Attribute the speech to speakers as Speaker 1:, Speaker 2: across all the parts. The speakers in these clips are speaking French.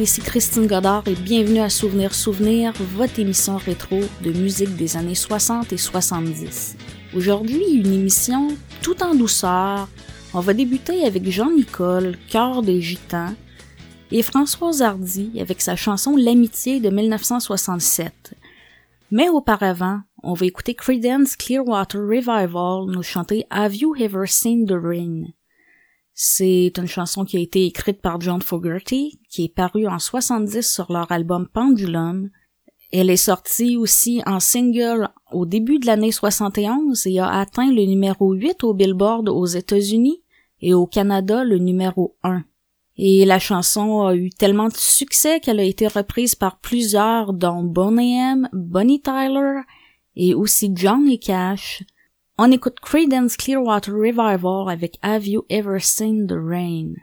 Speaker 1: ici Christine Godard et bienvenue à Souvenir Souvenir, votre émission rétro de musique des années 60 et 70. Aujourd'hui, une émission tout en douceur. On va débuter avec Jean-Nicole, Cœur des Gitans, et Françoise Hardy avec sa chanson L'amitié de 1967. Mais auparavant, on va écouter Creedence Clearwater Revival nous chanter Have You Ever Seen the Rain? C'est une chanson qui a été écrite par John Fogerty, qui est parue en 70 sur leur album Pendulum. Elle est sortie aussi en single au début de l'année 71 et a atteint le numéro 8 au Billboard aux États-Unis et au Canada le numéro 1. Et la chanson a eu tellement de succès qu'elle a été reprise par plusieurs dont Bonnie M, Bonnie Tyler et aussi Johnny Cash. On écoute Creedence Clearwater Revival avec Have You Ever Seen the Rain?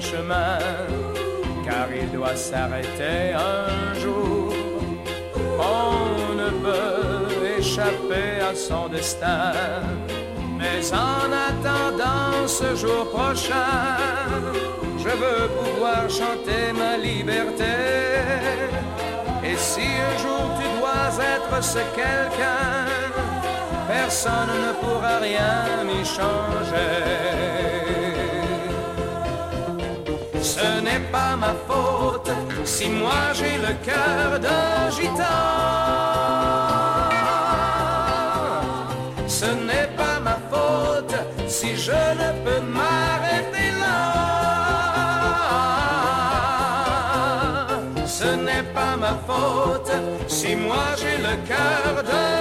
Speaker 2: Chemin, car il doit s'arrêter un jour. On ne peut échapper à son destin. Mais en attendant ce jour prochain, je veux pouvoir chanter ma liberté. Et si un jour tu dois être ce quelqu'un, personne ne pourra rien m'y changer. N'est pas ma faute si moi j'ai le cœur d'un gitan. Ce n'est pas ma faute si je ne peux m'arrêter là. Ce n'est pas ma faute si moi j'ai le cœur d'un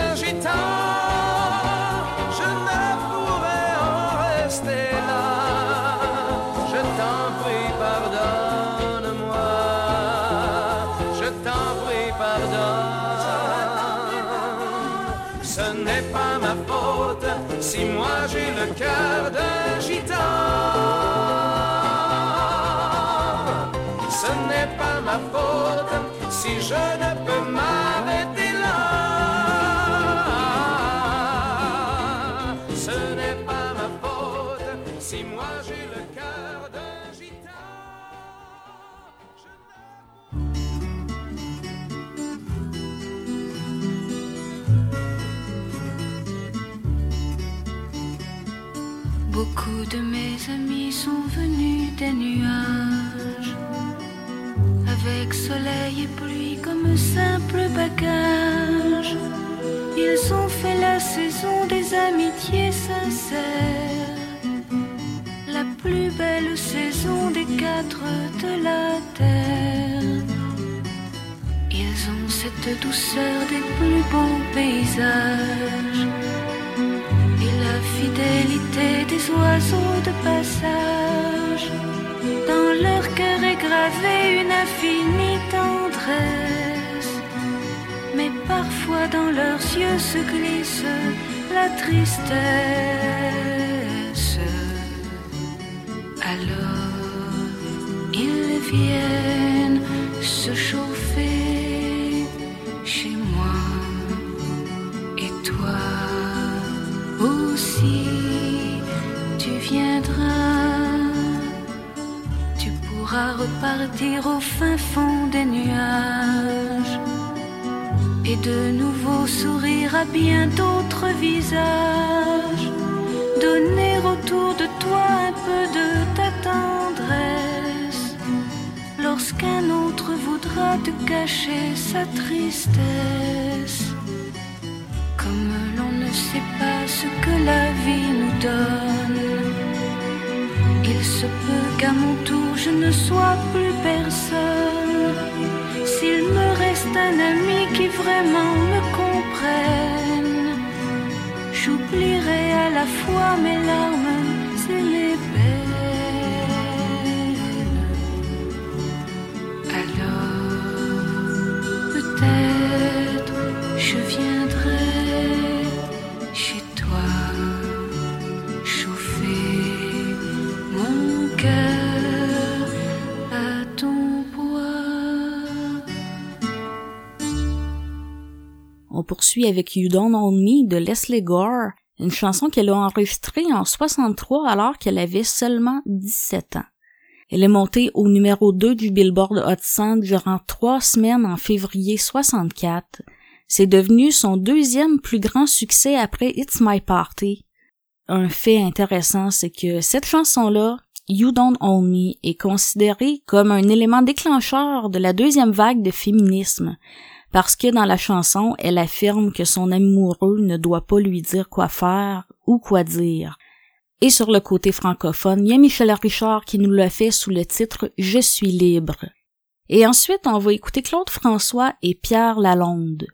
Speaker 2: si moi j'ai le cœur d'un gitan. Ce n'est pas ma faute si je ne
Speaker 3: amis sont venus des nuages, avec soleil et pluie comme simple bagage. Ils ont fait la saison des amitiés sincères, la plus belle saison des quatre de la terre. Ils ont cette douceur des plus beaux paysages fidélité des oiseaux de passage. Dans leur cœur est gravée une infinie tendresse, mais parfois dans leurs yeux se glisse la tristesse. Alors ils viennent se chauffer tu viendras. Tu pourras repartir au fin fond des nuages et de nouveau sourire à bien d'autres visages. Donner autour de toi un peu de ta tendresse lorsqu'un autre voudra te cacher sa tristesse. Sait pas ce que la vie nous donne, il se peut qu'à mon tour je ne sois plus personne. S'il me reste un ami qui vraiment me comprenne, j'oublierai à la fois mes larmes
Speaker 4: poursuit avec You Don't Own Me de Leslie Gore, une chanson qu'elle a enregistrée en 63 alors qu'elle avait seulement 17 ans. Elle est montée au numéro 2 du Billboard Hot 100 durant trois semaines en février 64. C'est devenu son deuxième plus grand succès après It's My Party. Un fait intéressant, c'est que cette chanson-là, You Don't Own Me, est considérée comme un élément déclencheur de la deuxième vague de féminisme, parce que dans la chanson, elle affirme que son amoureux ne doit pas lui dire quoi faire ou quoi dire. Et sur le côté francophone, il y a Michel Richard qui nous l'a fait sous le titre Je suis libre. Et ensuite, on va écouter Claude François et Pierre Lalonde.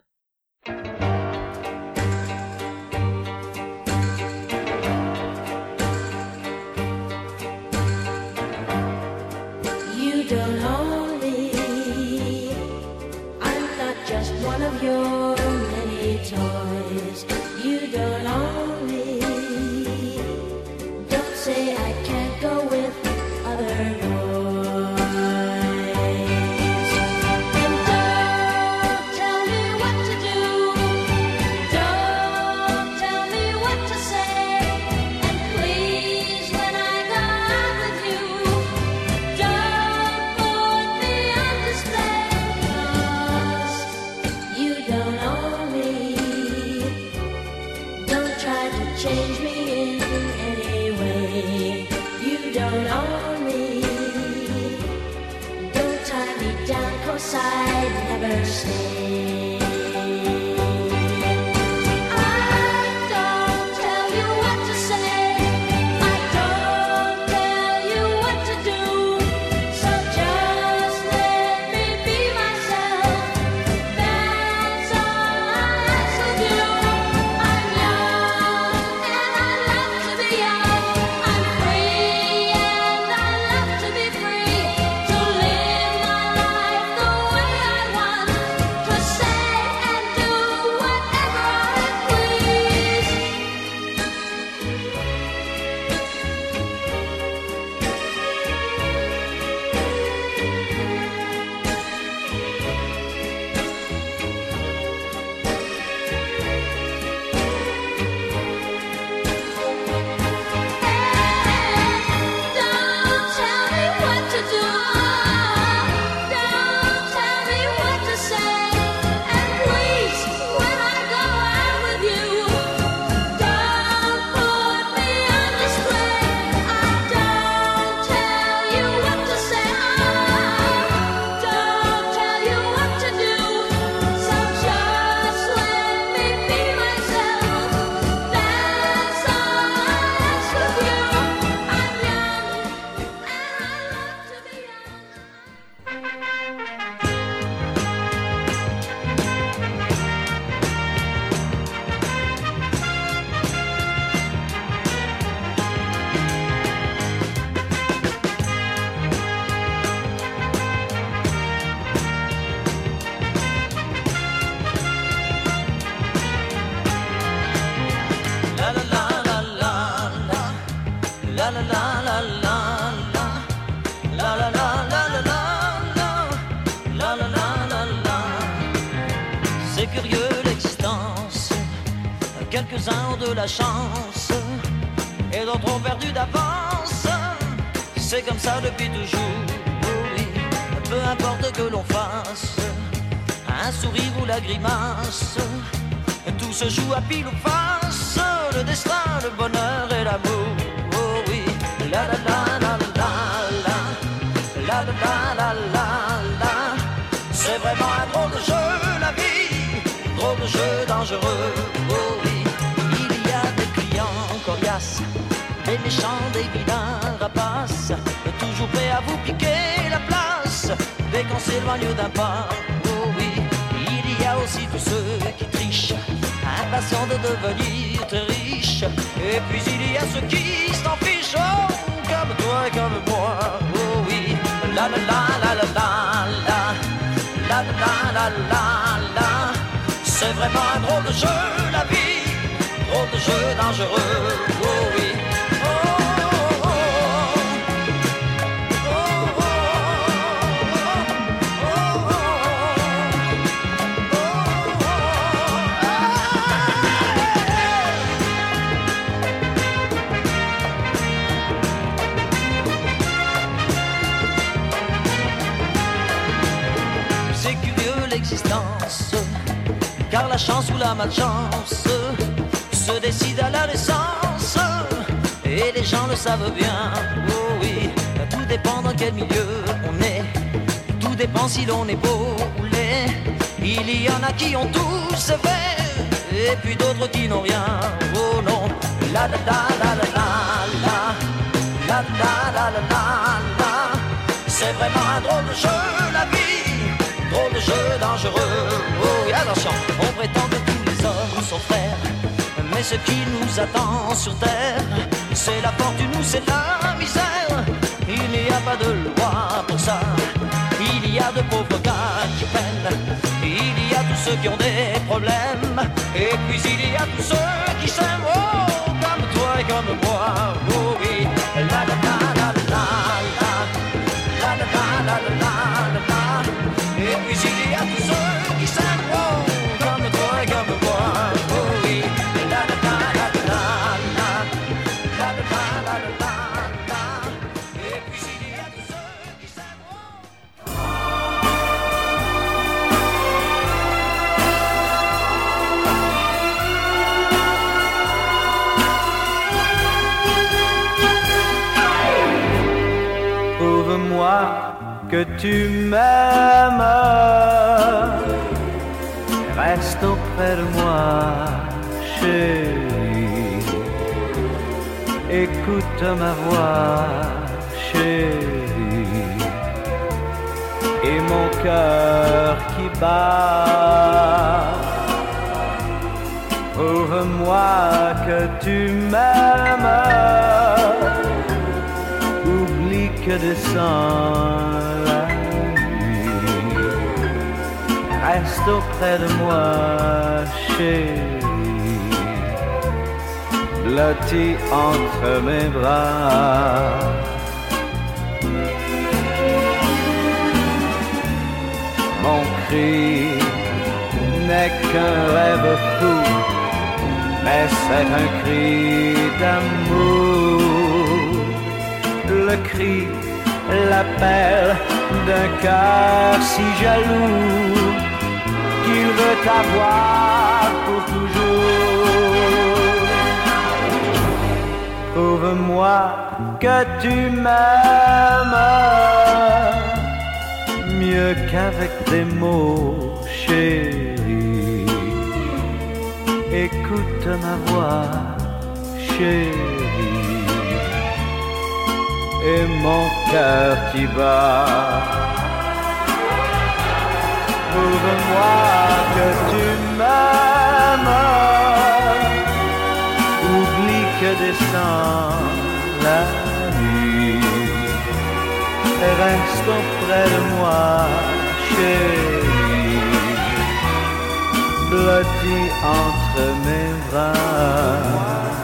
Speaker 5: Et d'autres ont perdu d'avance C'est comme ça depuis toujours oui. Peu importe que l'on fasse Un sourire ou la grimace tout se joue à pile ou face, le destin, le bonheur et l'amour. Oh oui, la la la la la la, la la la la la. C'est vraiment un drôle de jeu, la vie, drôle de jeu dangereux. Oh oui, des méchants, des vilains rapaces, toujours prêts à vous piquer la place dès qu'on s'éloigne d'un pas. Oh oui, il y a aussi tous ceux qui trichent, impatients de devenir très riches. Et puis il y a ceux qui s'en fichent, oh, comme toi et comme moi. Oh oui, la la la la la la, la la la la la la. C'est vraiment un drôle de jeu, la vie, drôle de jeu dangereux. Chance ou la malchance se décide à la naissance, et les gens le savent bien. Oh oui, tout dépend dans quel milieu on est, tout dépend si l'on est beau ou laid. Il y en a qui ont tout, c'est vrai, et puis d'autres qui n'ont rien. Oh non, la la la la la la la, la la la la la. C'est vraiment un drôle de jeu, la de jeu dangereux. Oh oui, attention, on prétend que tous les hommes sont frères. Mais ce qui nous attend sur terre, c'est la fortune ou c'est la misère. Il n'y a pas de loi pour ça. Il y a de pauvres gars qui peinent. Il y a tous ceux qui ont des problèmes. Et puis il y a tous ceux qui s'aiment. Oh, comme toi et comme moi. Oh
Speaker 6: que tu m'aimes, reste auprès de moi, chérie. Écoute ma voix, chérie. Et mon cœur qui bat. Prouve-moi que tu m'aimes. Oublie que descend la nuit. Reste auprès de moi, chérie. Blotti entre mes bras. Mon cri n'est qu'un rêve fou, mais c'est un cri d'amour. Le cri, l'appel d'un cœur si jaloux qu'il veut t'avoir pour Prouve-moi que tu m'aimes mieux qu'avec des mots, chérie. Écoute ma voix, chérie. Et mon cœur qui bat. Prouve-moi que tu m'aimes. Que descend la nuit. Et reste auprès de moi, chérie. Blotti entre mes bras.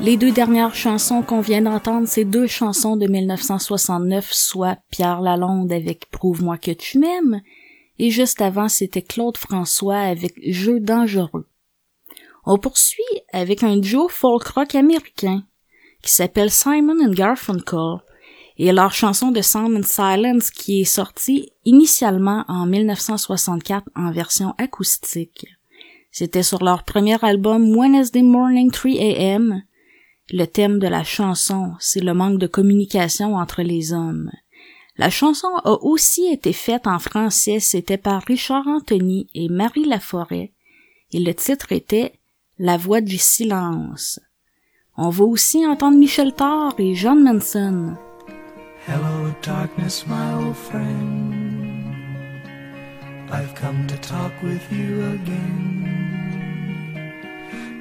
Speaker 4: Les deux dernières chansons qu'on vient d'entendre, c'est deux chansons de 1969, soit Pierre Lalonde avec Prouve-moi que tu m'aimes, et juste avant, c'était Claude François avec Jeu dangereux. On poursuit avec un duo folk rock américain qui s'appelle Simon and Garfunkel et leur chanson de Sound Silence qui est sortie initialement en 1964 en version acoustique. C'était sur leur premier album Wednesday Morning 3 AM. Le thème de la chanson, c'est le manque de communication entre les hommes. La chanson a aussi été faite en français, c'était par Richard Anthony et Marie Laforêt, et le titre était La voix du silence. On va aussi entendre Michel Thor et John Manson.
Speaker 7: Hello, darkness, my old friend. I've come to talk with you again.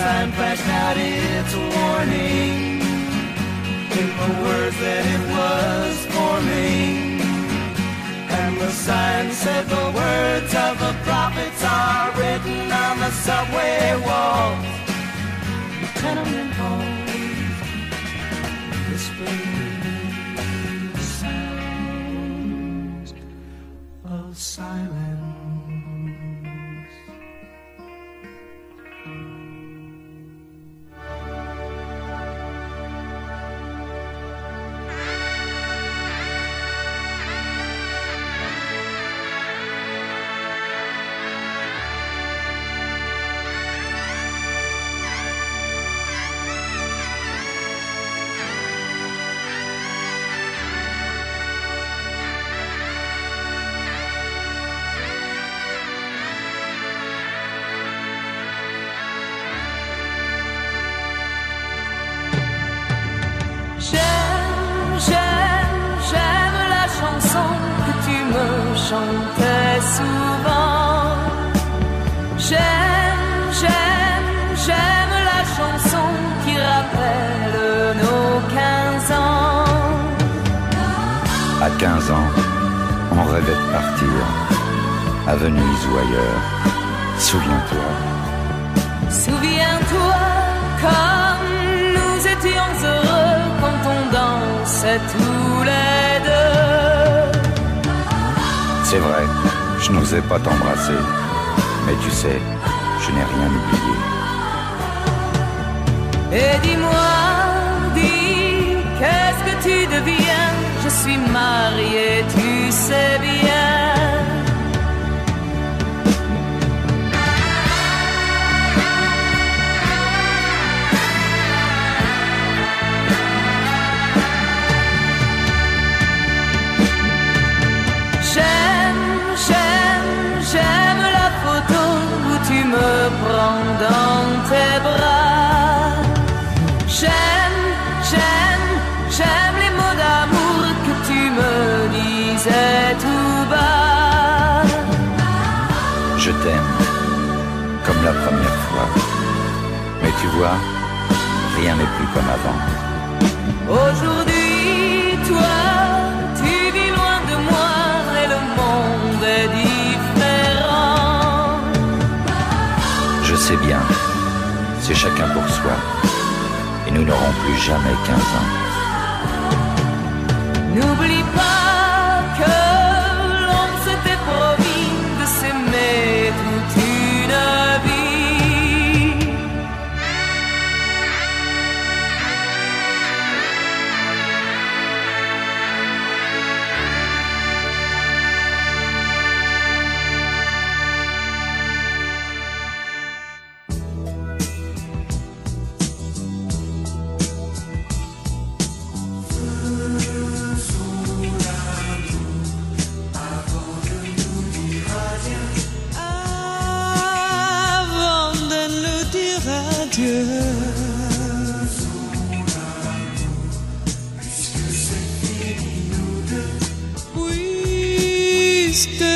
Speaker 7: Sign flashed out its warning in the words that it was forming. The sign said the words of the prophets are written on the subway walls, the tenement halls, whispering sounds of silence.
Speaker 8: Me chantais souvent. J'aime, j'aime, j'aime la chanson qui rappelle nos 15 ans.
Speaker 9: À 15 ans, on rêvait de partir, à Venise ou ailleurs. Souviens-toi,
Speaker 8: Souviens-toi comme nous étions heureux quand on dansait tous
Speaker 9: c'est vrai, je n'osais pas t'embrasser. Mais tu sais, je n'ai rien oublié.
Speaker 8: Et dis-moi, dis, qu'est-ce que tu deviens? Je suis mariée, tu sais bien. Dans tes bras. J'aime, j'aime, j'aime les mots d'amour que tu me disais tout bas.
Speaker 9: Je t'aime, comme la première fois. Mais tu vois, rien n'est plus comme avant.
Speaker 8: Aujourd'hui,
Speaker 9: Sais bien, c'est chacun pour soi. Et nous n'aurons plus jamais 15 ans.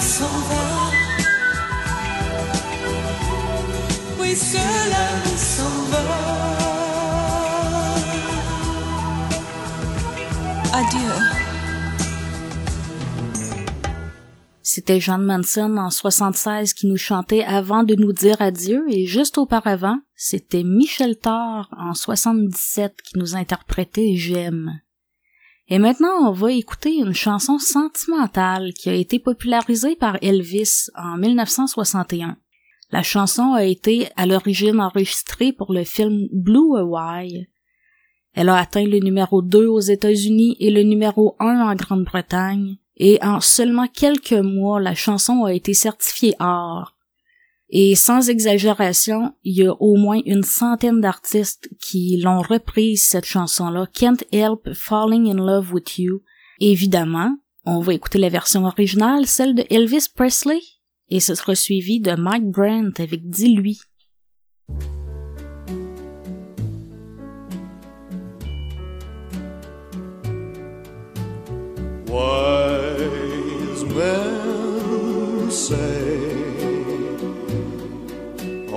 Speaker 10: S'en va.
Speaker 11: S'en va. Adieu. C'était
Speaker 4: John Manson en 76 qui nous chantait avant de nous dire adieu et juste auparavant, c'était Michel Thor en 77 qui nous interprétait J'aime. Et maintenant, on va écouter une chanson sentimentale qui a été popularisée par Elvis en 1961. La chanson a été à l'origine enregistrée pour le film Blue Hawaii. Elle a atteint le numéro 2 aux États-Unis et le numéro 1 en Grande-Bretagne, et en seulement quelques mois, la chanson a été certifiée or. Et sans exagération, il y a au moins une centaine d'artistes qui l'ont reprise cette chanson-là, Can't Help Falling in Love with You. Évidemment, on va écouter la version originale, celle de Elvis Presley, et ce sera suivi de Mike Brandt avec Dis-lui.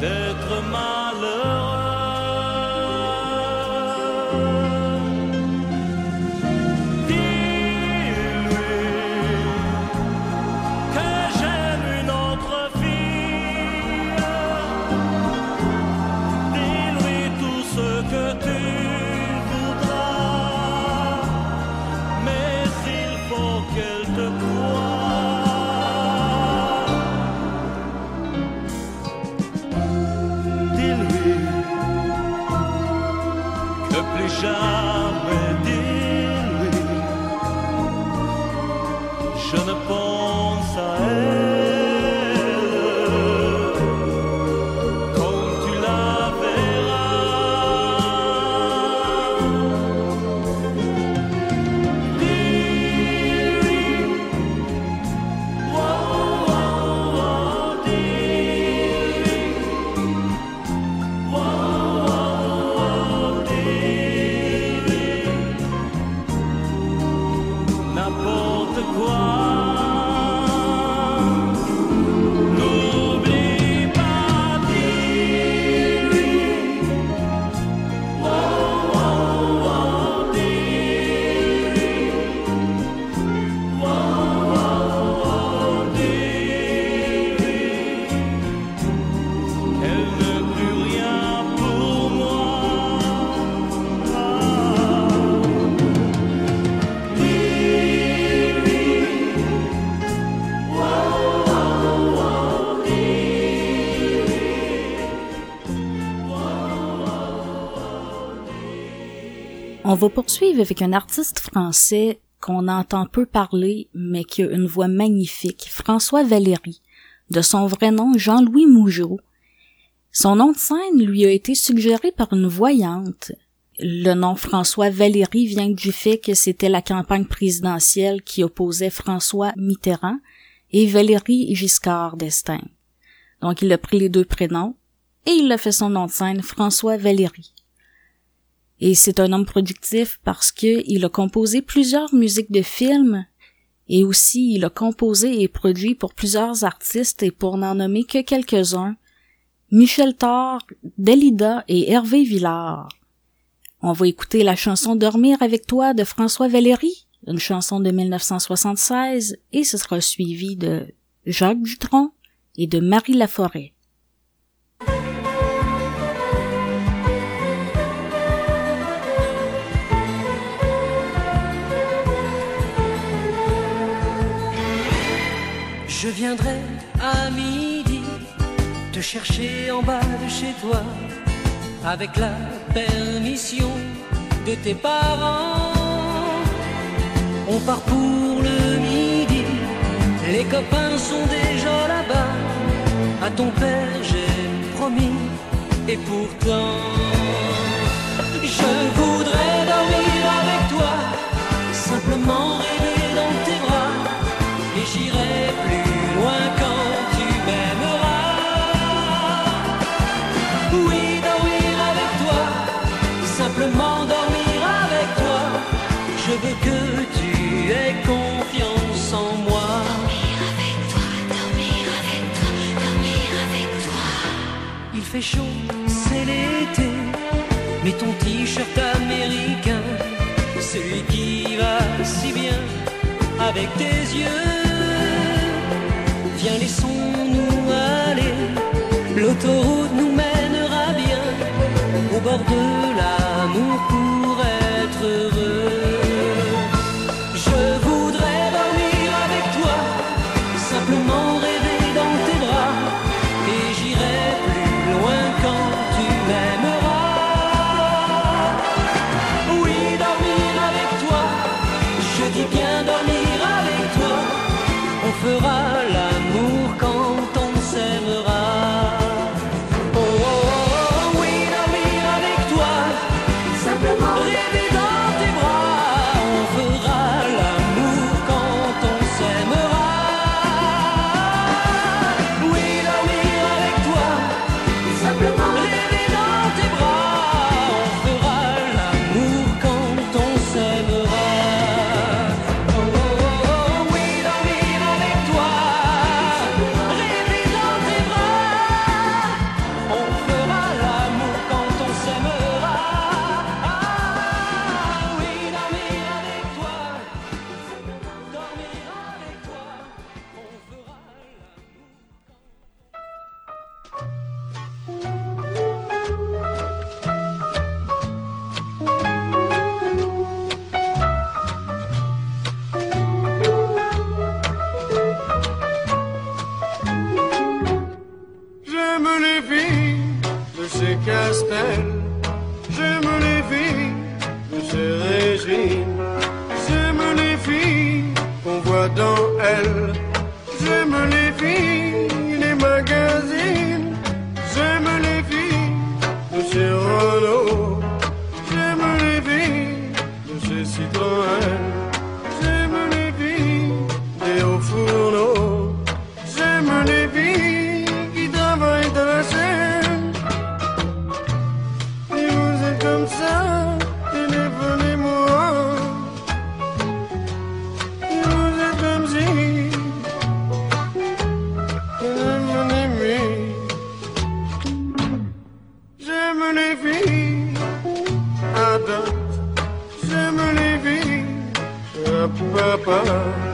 Speaker 12: d'être malheureux.
Speaker 4: Va poursuivre avec un artiste français qu'on entend peu parler, mais qui a une voix magnifique, François Valéry, de son vrai nom Jean-Louis Mougeot. Son nom de scène lui a été suggéré par une voyante. Le nom François Valéry vient du fait que c'était la campagne présidentielle qui opposait François Mitterrand et Valéry Giscard d'Estaing. Donc il a pris les deux prénoms et il a fait son nom de scène François Valéry. Et c'est un homme productif parce que il a composé plusieurs musiques de films et aussi il a composé et produit pour plusieurs artistes et pour n'en nommer que quelques-uns, Michel Thor, Dalida et Hervé Villard. On va écouter la chanson Dormir avec toi de François Valéry, une chanson de 1976, et ce sera suivi de Jacques Dutronc et de Marie Laforêt.
Speaker 13: Je viendrai à midi te chercher en bas de chez toi avec la permission de tes parents. On part pour le midi, les copains sont déjà là-bas. À ton père j'ai promis, et pourtant je voudrais dormir avec toi, simplement c'est l'été. Mets ton t-shirt américain, celui qui va si bien avec tes yeux. Viens, laissons-nous aller. L'autoroute nous mènera bien au bord de l'amour pour être heureux.
Speaker 14: À papa.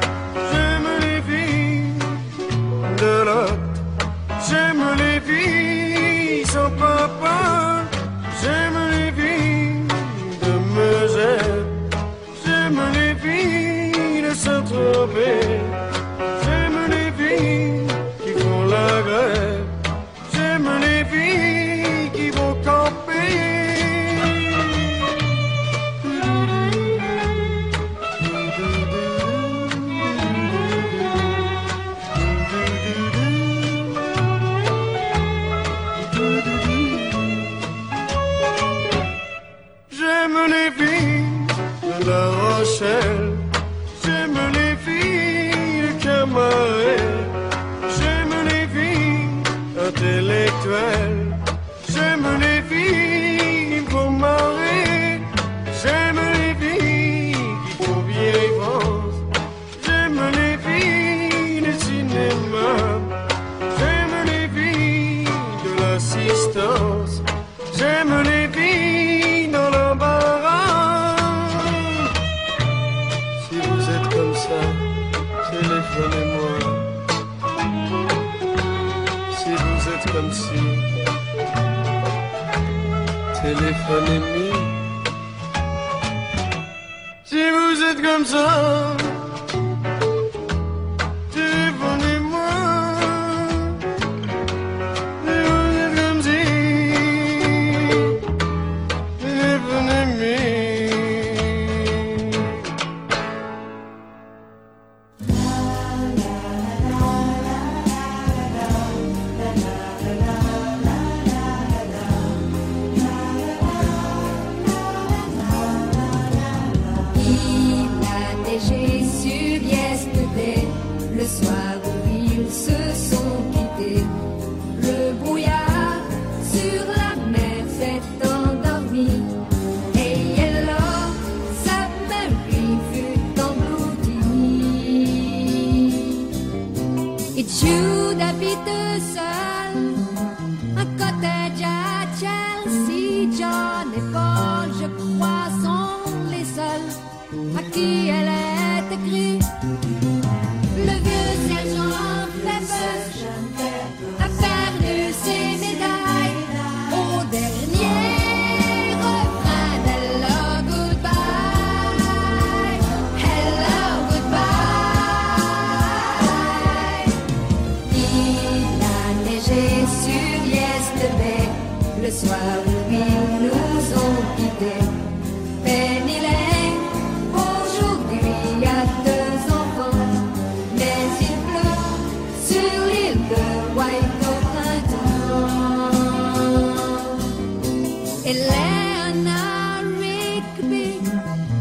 Speaker 15: Eleanor Rigby,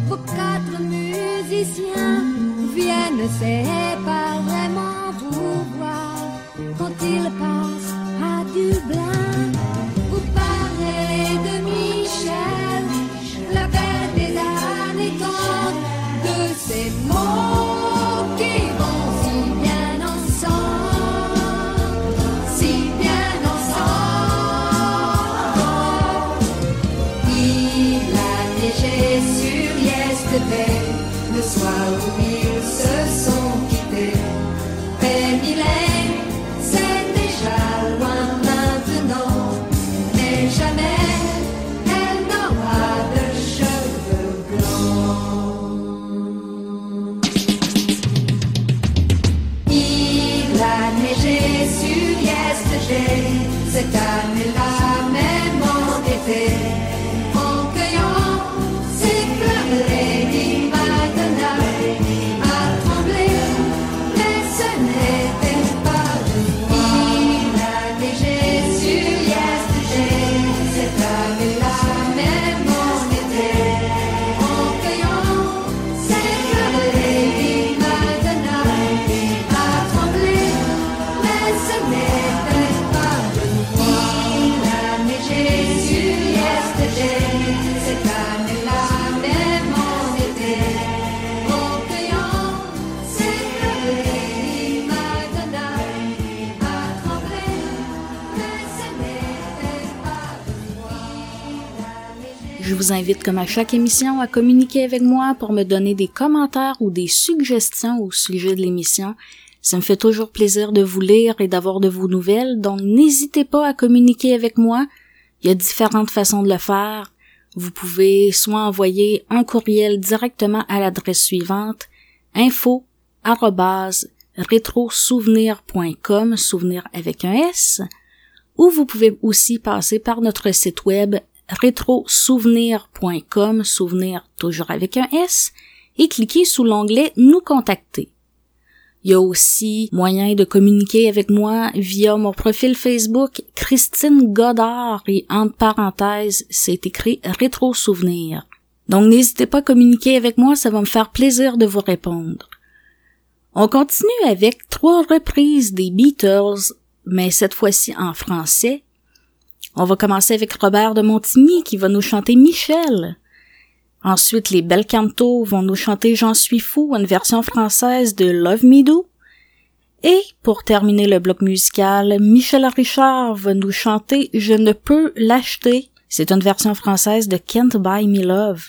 Speaker 15: vos quatre musiciens viennent, c'est vous
Speaker 4: invite, comme à chaque émission, à communiquer avec moi pour me donner des commentaires ou des suggestions au sujet de l'émission. Ça me fait toujours plaisir de vous lire et d'avoir de vos nouvelles, donc n'hésitez pas à communiquer avec moi. Il y a différentes façons de le faire. Vous pouvez soit envoyer un courriel directement à l'adresse suivante info souvenir avec un S, ou vous pouvez aussi passer par notre site web rétrosouvenir.com, souvenir toujours avec un S, et cliquer sous l'onglet Nous contacter. Il y a aussi moyen de communiquer avec moi via mon profil Facebook Christine Godard et entre parenthèses, c'est écrit Rétro Souvenir. Donc n'hésitez pas à communiquer avec moi, ça va me faire plaisir de vous répondre. On continue avec trois reprises des Beatles, mais cette fois-ci en français. On va commencer avec Robert de Montigny qui va nous chanter Michel. Ensuite, les Bel Canto vont nous chanter J'en suis fou, une version française de Love Me Do. Et, pour terminer le bloc musical, Michel Richard va nous chanter Je ne peux l'acheter. C'est une version française de Can't Buy Me Love.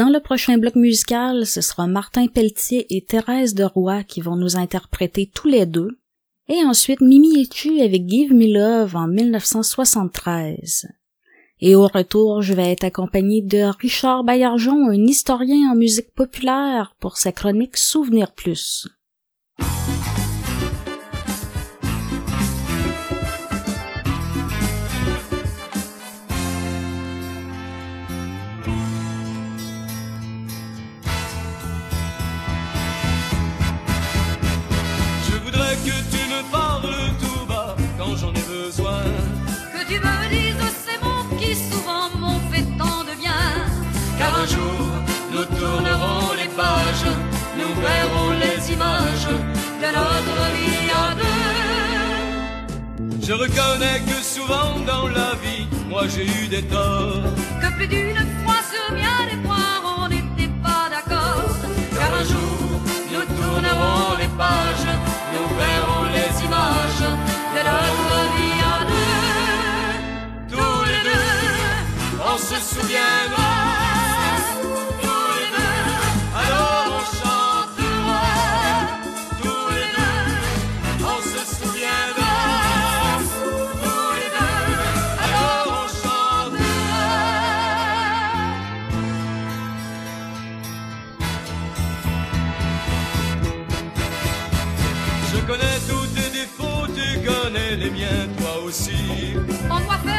Speaker 4: Dans le prochain bloc musical, ce sera Martin Pelletier et Thérèse Deroy qui vont nous interpréter tous les deux, et ensuite Mimi et tu avec Give Me Love en 1973. Et au retour, je vais être accompagné de Richard Baillargeon, un historien en musique populaire, pour sa chronique Souvenir Plus.
Speaker 3: jour, nous tournerons les pages, nous verrons les images de notre vie à deux. Je reconnais que souvent dans la vie, moi j'ai eu des torts.
Speaker 16: Que plus d'une fois sur bien des points, on n'était pas d'accord.
Speaker 3: Car un jour, nous tournerons les pages, nous verrons les images de notre vie à deux. Tous les deux, on se souviendra. on what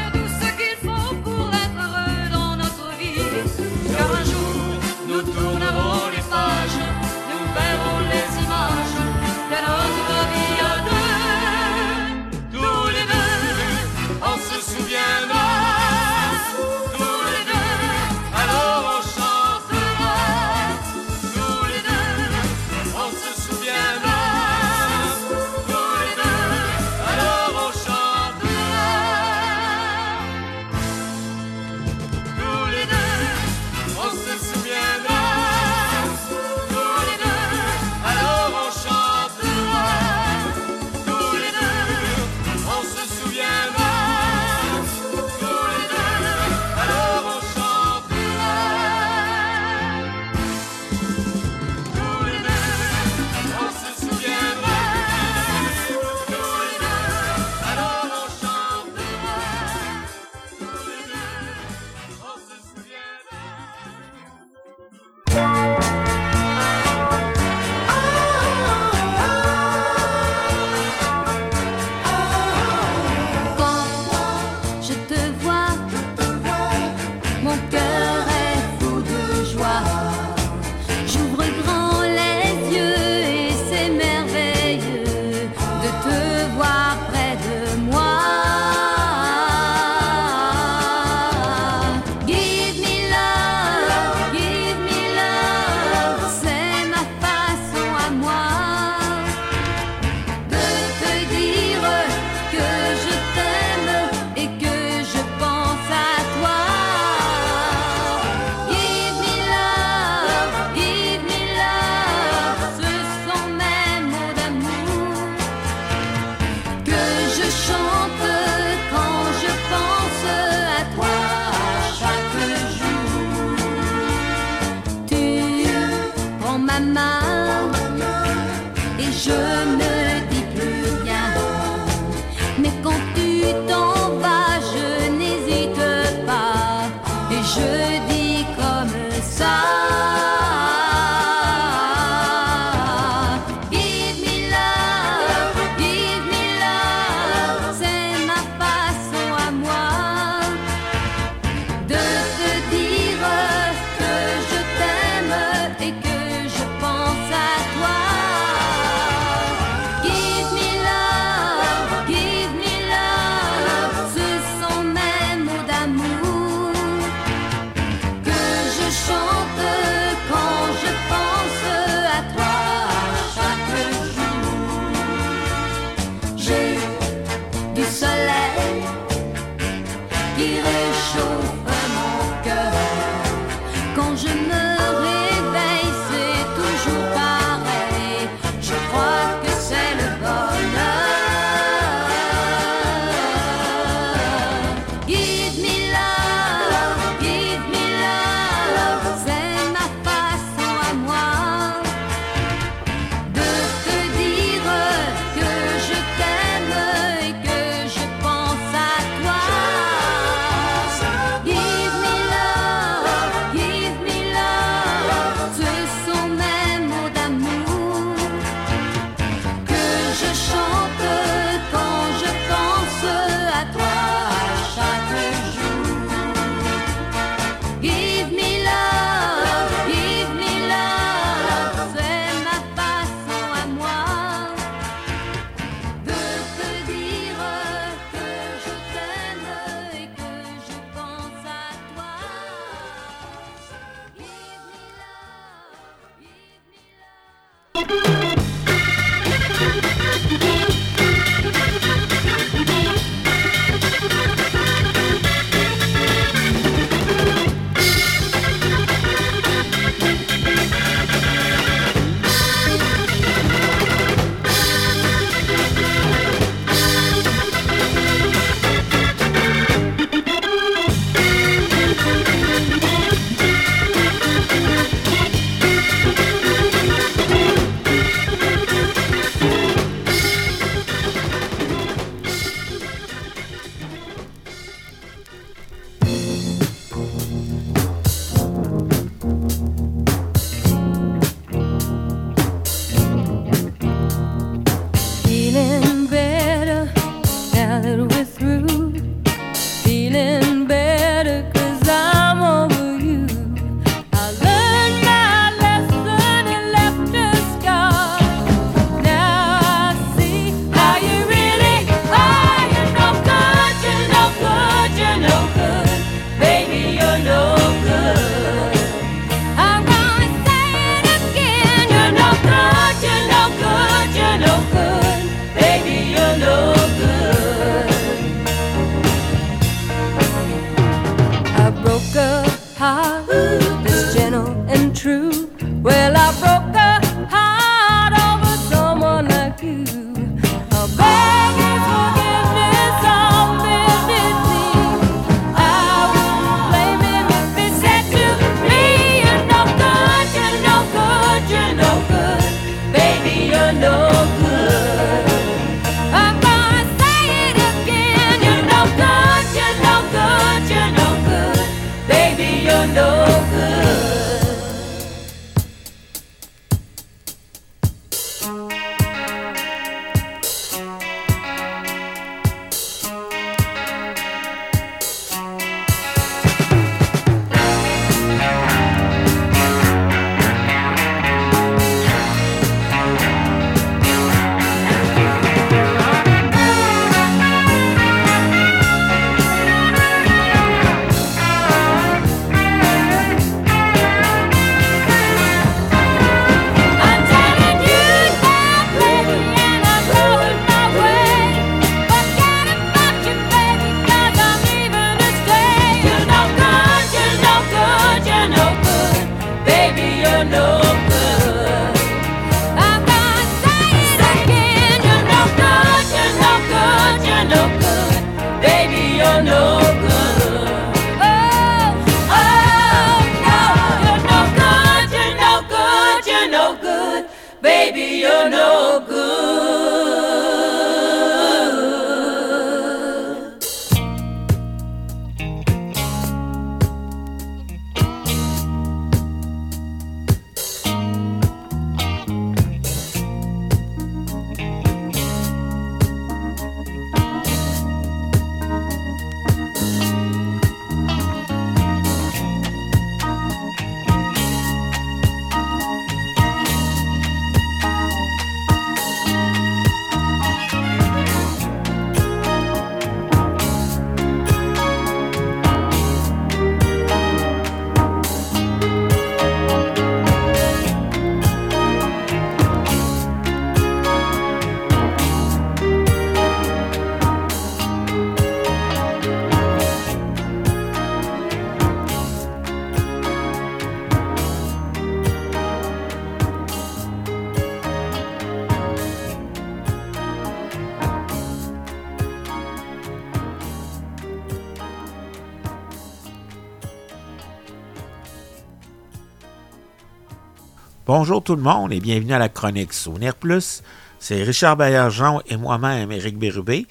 Speaker 17: Bonjour tout le monde et bienvenue à la chronique Souvenir Plus. C'est Richard Baillargeon et moi-même, Éric Bérubé,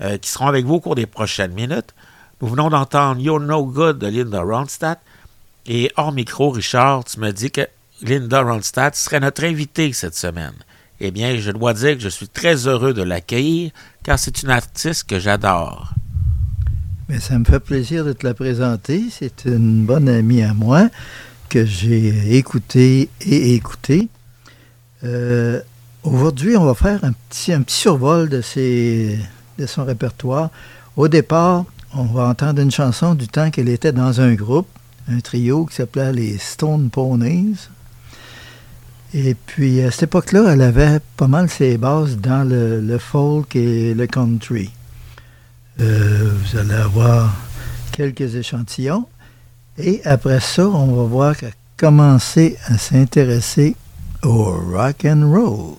Speaker 17: euh, qui seront avec vous au cours des prochaines minutes. Nous venons d'entendre You're No Good de Linda Ronstadt. Et hors micro, Richard, tu me dis que Linda Ronstadt serait notre invitée cette semaine. Eh bien, je dois dire que je suis très heureux de l'accueillir car c'est une artiste que j'adore.
Speaker 8: Mais ça me fait plaisir de te la présenter. C'est une bonne amie à moi que j'ai écoutée et écoutée. Euh, Aujourd'hui, on va faire un petit, un petit survol de, ses, de son répertoire. Au départ, on va entendre une chanson du temps qu'elle était dans un groupe, un trio qui s'appelait les Stone Ponies. Et puis, à cette époque-là, elle avait pas mal ses bases dans le, le folk et le country. Euh, vous allez avoir quelques échantillons. Et après ça, on va voir commencé à s'intéresser au rock and roll.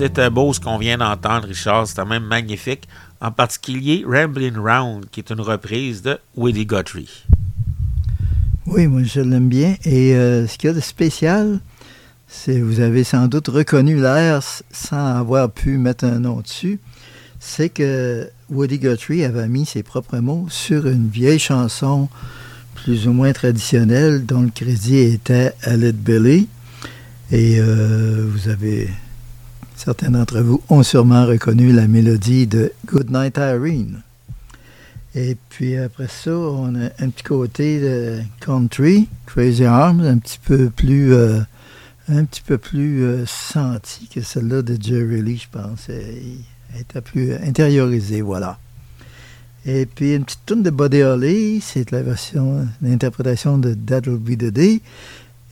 Speaker 17: C'était beau ce qu'on vient d'entendre, Richard. C'était même magnifique. En particulier, Ramblin' Round, qui est une reprise de Woody Guthrie.
Speaker 18: Oui, moi je l'aime bien. Et euh, ce qu'il y a de spécial, c'est vous avez sans doute reconnu l'air sans avoir pu mettre un nom dessus. C'est que Woody Guthrie avait mis ses propres mots sur une vieille chanson plus ou moins traditionnelle dont le crédit était Aled Billy. Et euh, vous avez, certains d'entre vous ont sûrement reconnu la mélodie de Goodnight Irene. Et puis après ça, on a un petit côté de country, Crazy Arms, un petit peu plus, euh, un petit peu plus euh, senti que celle-là de Jerry Lee, je pense. Elle était plus intériorisée, voilà. Et puis une petite tune de Buddy Holly, c'est la version, l'interprétation de That'll Be the Day.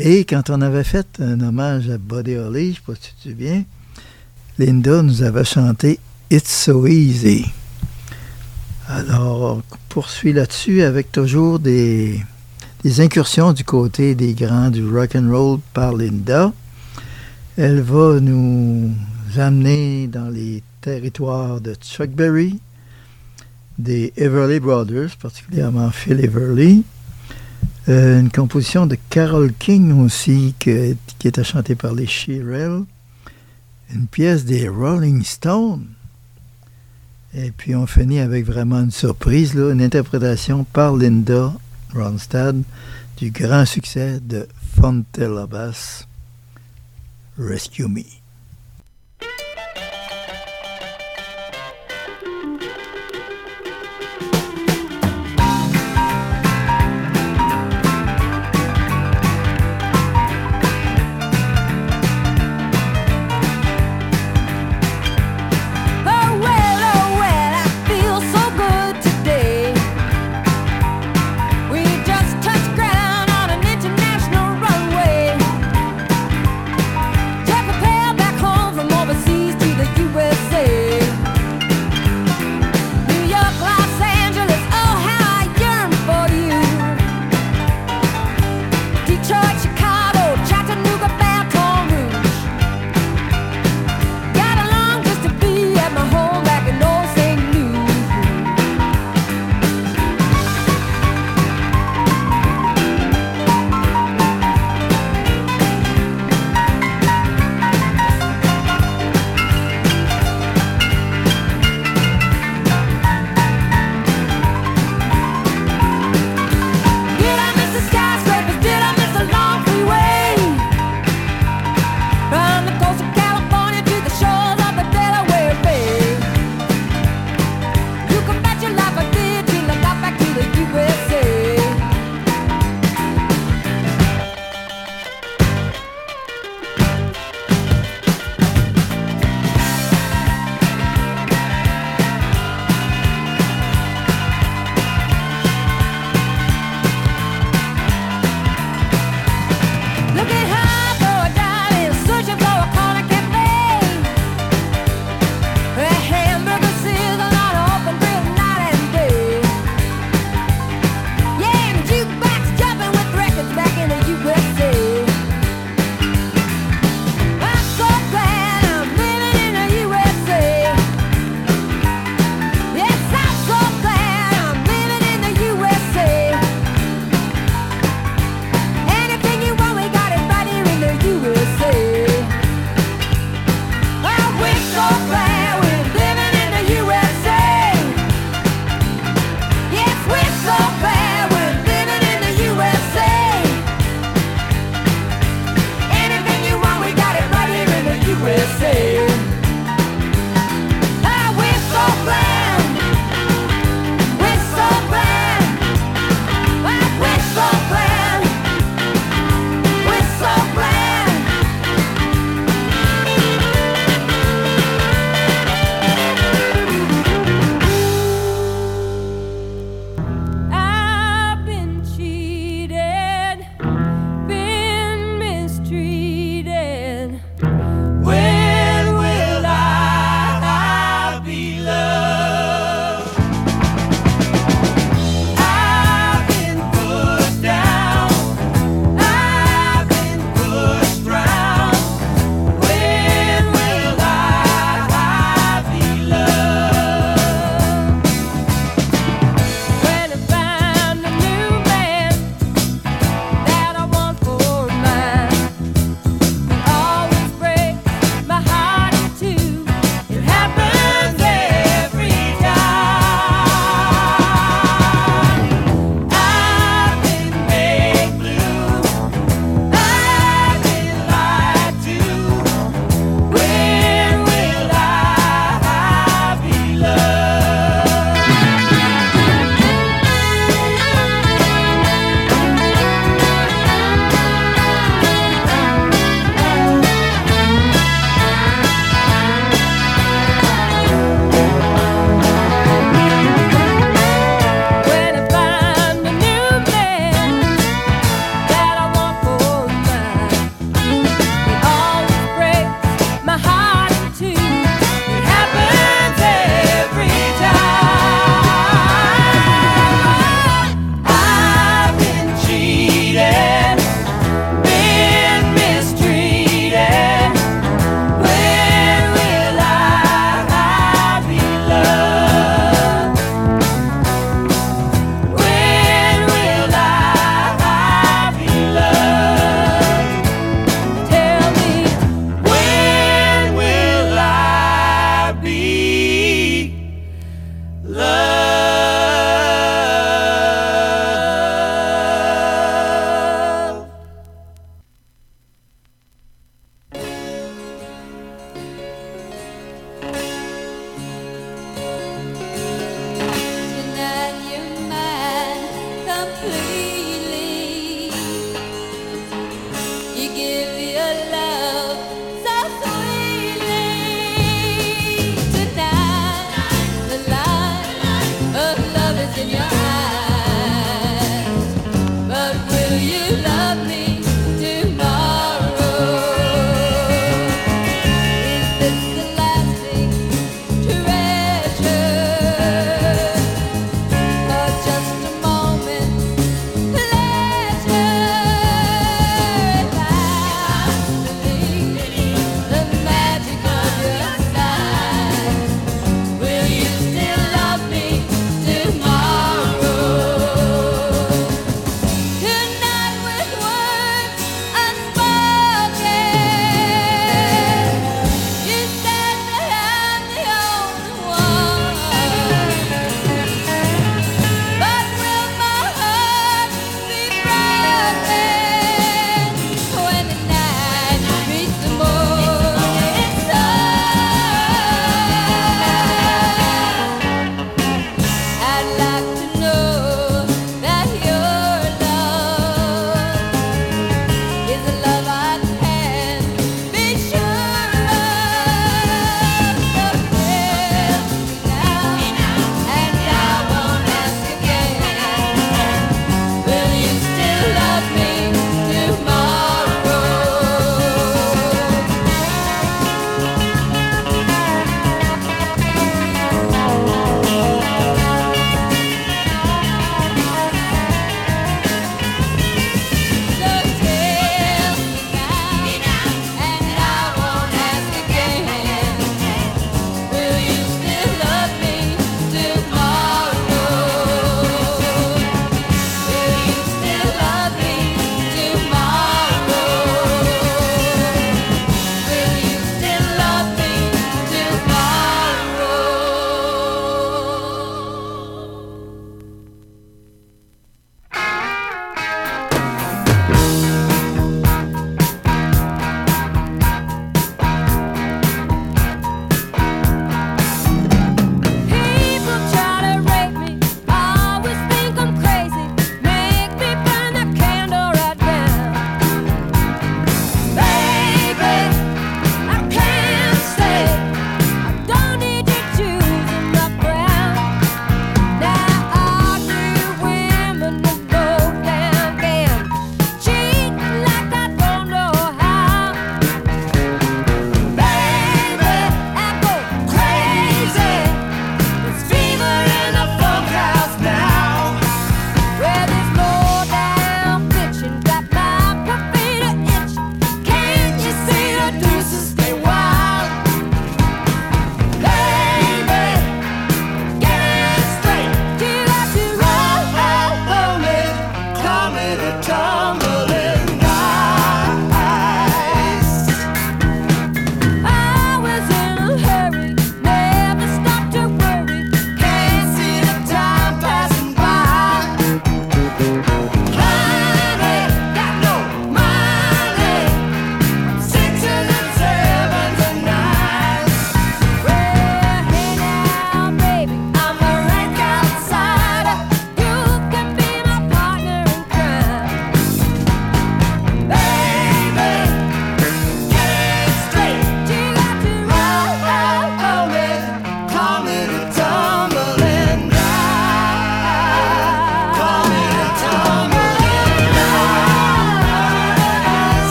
Speaker 18: Et quand on avait fait un hommage à Buddy Holly, je ne sais pas si tu te souviens, Linda nous avait chanté It's So Easy. Alors, on poursuit là-dessus avec toujours des, incursions du côté des grands du rock and roll par Linda. Elle va nous amener dans les territoires de Chuck Berry, des Everly Brothers, particulièrement Phil Everly, euh, une composition de Carole King aussi qui était chantée par les Shirelles, une pièce des Rolling Stones. Et puis on finit avec vraiment une surprise, là, une interprétation par Linda Ronstadt du grand succès de Fontella Bass, Rescue Me.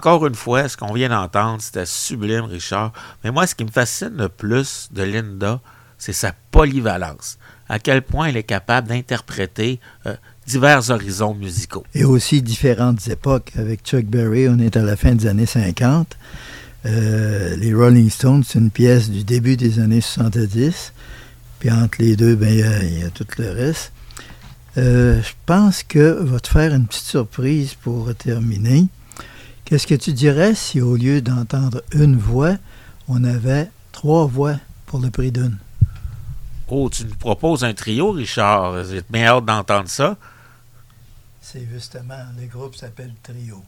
Speaker 17: Encore une fois, ce qu'on vient d'entendre, c'était sublime, Richard. Mais moi, ce qui me fascine le plus de Linda, c'est sa polyvalence. À quel point elle est capable d'interpréter euh, divers horizons musicaux.
Speaker 18: Et aussi différentes époques. Avec Chuck Berry, on est à la fin des années 50. Euh, les Rolling Stones, c'est une pièce du début des années 70. Puis entre les deux, ben, il y a- il y, a tout le reste. Euh, je pense que va te faire une petite surprise pour terminer. Qu'est-ce que tu dirais si au lieu d'entendre une voix, on avait trois voix pour le prix d'une?
Speaker 17: Oh, tu nous proposes un trio, Richard. J'ai bien hâte d'entendre ça.
Speaker 18: C'est justement, le groupe s'appelle Trio.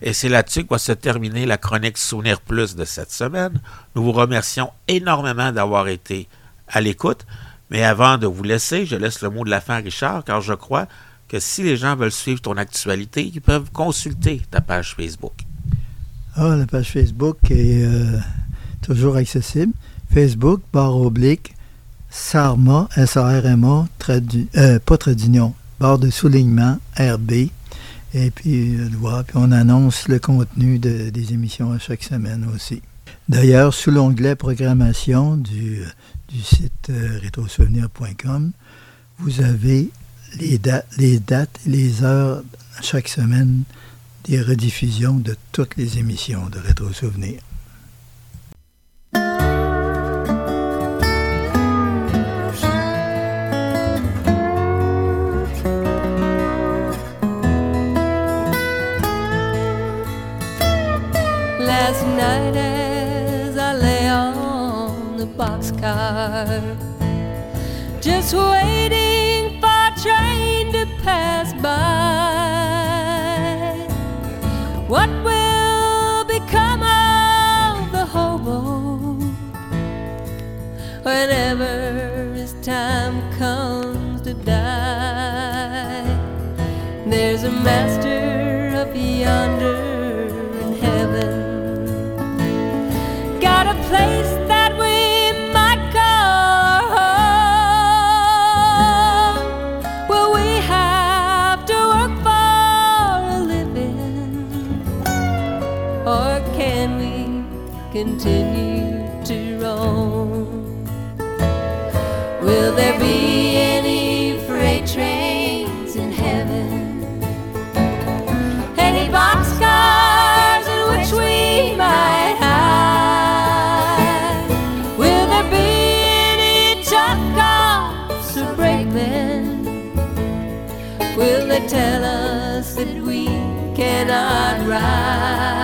Speaker 17: Et c'est là-dessus que va se terminer la chronique Souvenir Plus de cette semaine. Nous vous remercions énormément d'avoir été à l'écoute. Mais avant de vous laisser, je laisse le mot de la fin à Richard, car je crois que si les gens veulent suivre ton actualité, ils peuvent consulter ta page Facebook.
Speaker 18: Ah, la page Facebook est euh, toujours accessible. Facebook, barre oblique, SARMA, S-A-R-M-A, trait d'u- euh, pas barre de soulignement, RB. Et puis, euh, voilà, puis on annonce le contenu de- des émissions à chaque semaine aussi. D'ailleurs, sous l'onglet programmation du, du site euh, rétrosouvenir.com, vous avez les, da- les dates et les heures chaque semaine des rediffusions de toutes les émissions de Rétro
Speaker 8: boxcar, just waiting pass by. What will become of the hobo whenever his time comes to die? There's a master continue to roam? Will there be any freight trains in heaven? Any boxcars in which we might hide? Will there be any cops or brakemen? Will they tell us that we cannot ride?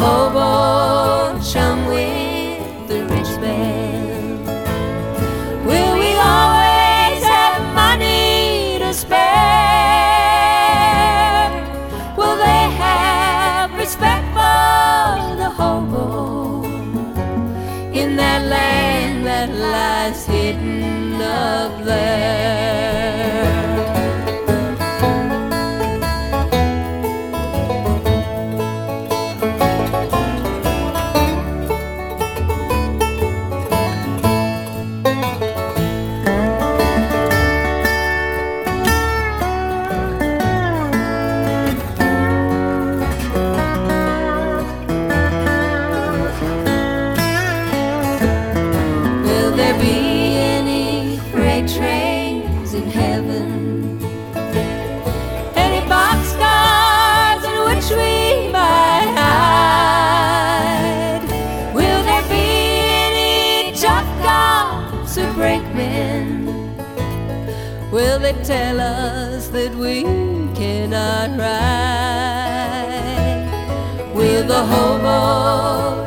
Speaker 8: Hobo Chum. The hobo